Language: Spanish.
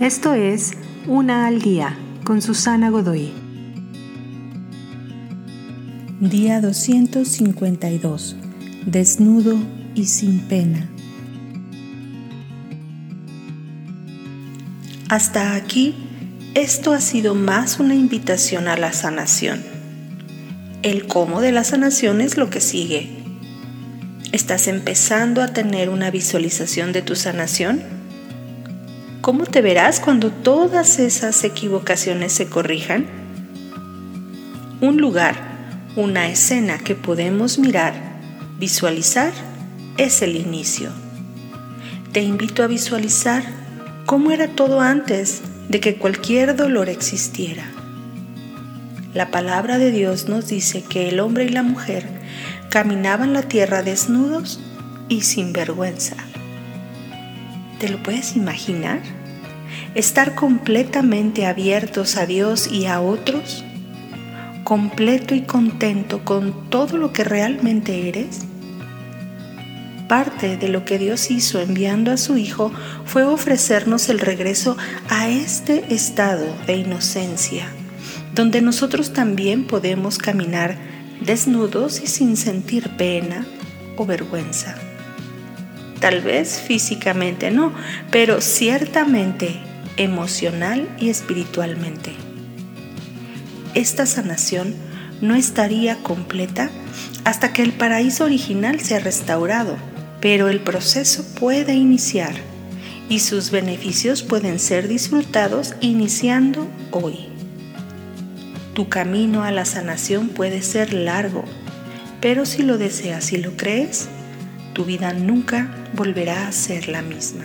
Esto es Una al Día con Susana Godoy. Día 252. Desnudo y sin pena. Hasta aquí, esto ha sido más una invitación a la sanación. El cómo de la sanación es lo que sigue. ¿Estás empezando a tener una visualización de tu sanación? ¿Cómo te verás cuando todas esas equivocaciones se corrijan? Un lugar, una escena que podemos mirar, visualizar, es el inicio. Te invito a visualizar cómo era todo antes de que cualquier dolor existiera. La palabra de Dios nos dice que el hombre y la mujer caminaban la tierra desnudos y sin vergüenza. ¿Te lo puedes imaginar? Estar completamente abiertos a Dios y a otros, completo y contento con todo lo que realmente eres. Parte de lo que Dios hizo enviando a su Hijo fue ofrecernos el regreso a este estado de inocencia, donde nosotros también podemos caminar desnudos y sin sentir pena o vergüenza. Tal vez físicamente no, pero ciertamente emocional y espiritualmente. Esta sanación no estaría completa hasta que el paraíso original sea restaurado, pero el proceso puede iniciar y sus beneficios pueden ser disfrutados iniciando hoy. Tu camino a la sanación puede ser largo, pero si lo deseas y lo crees, tu vida nunca volverá a ser la misma.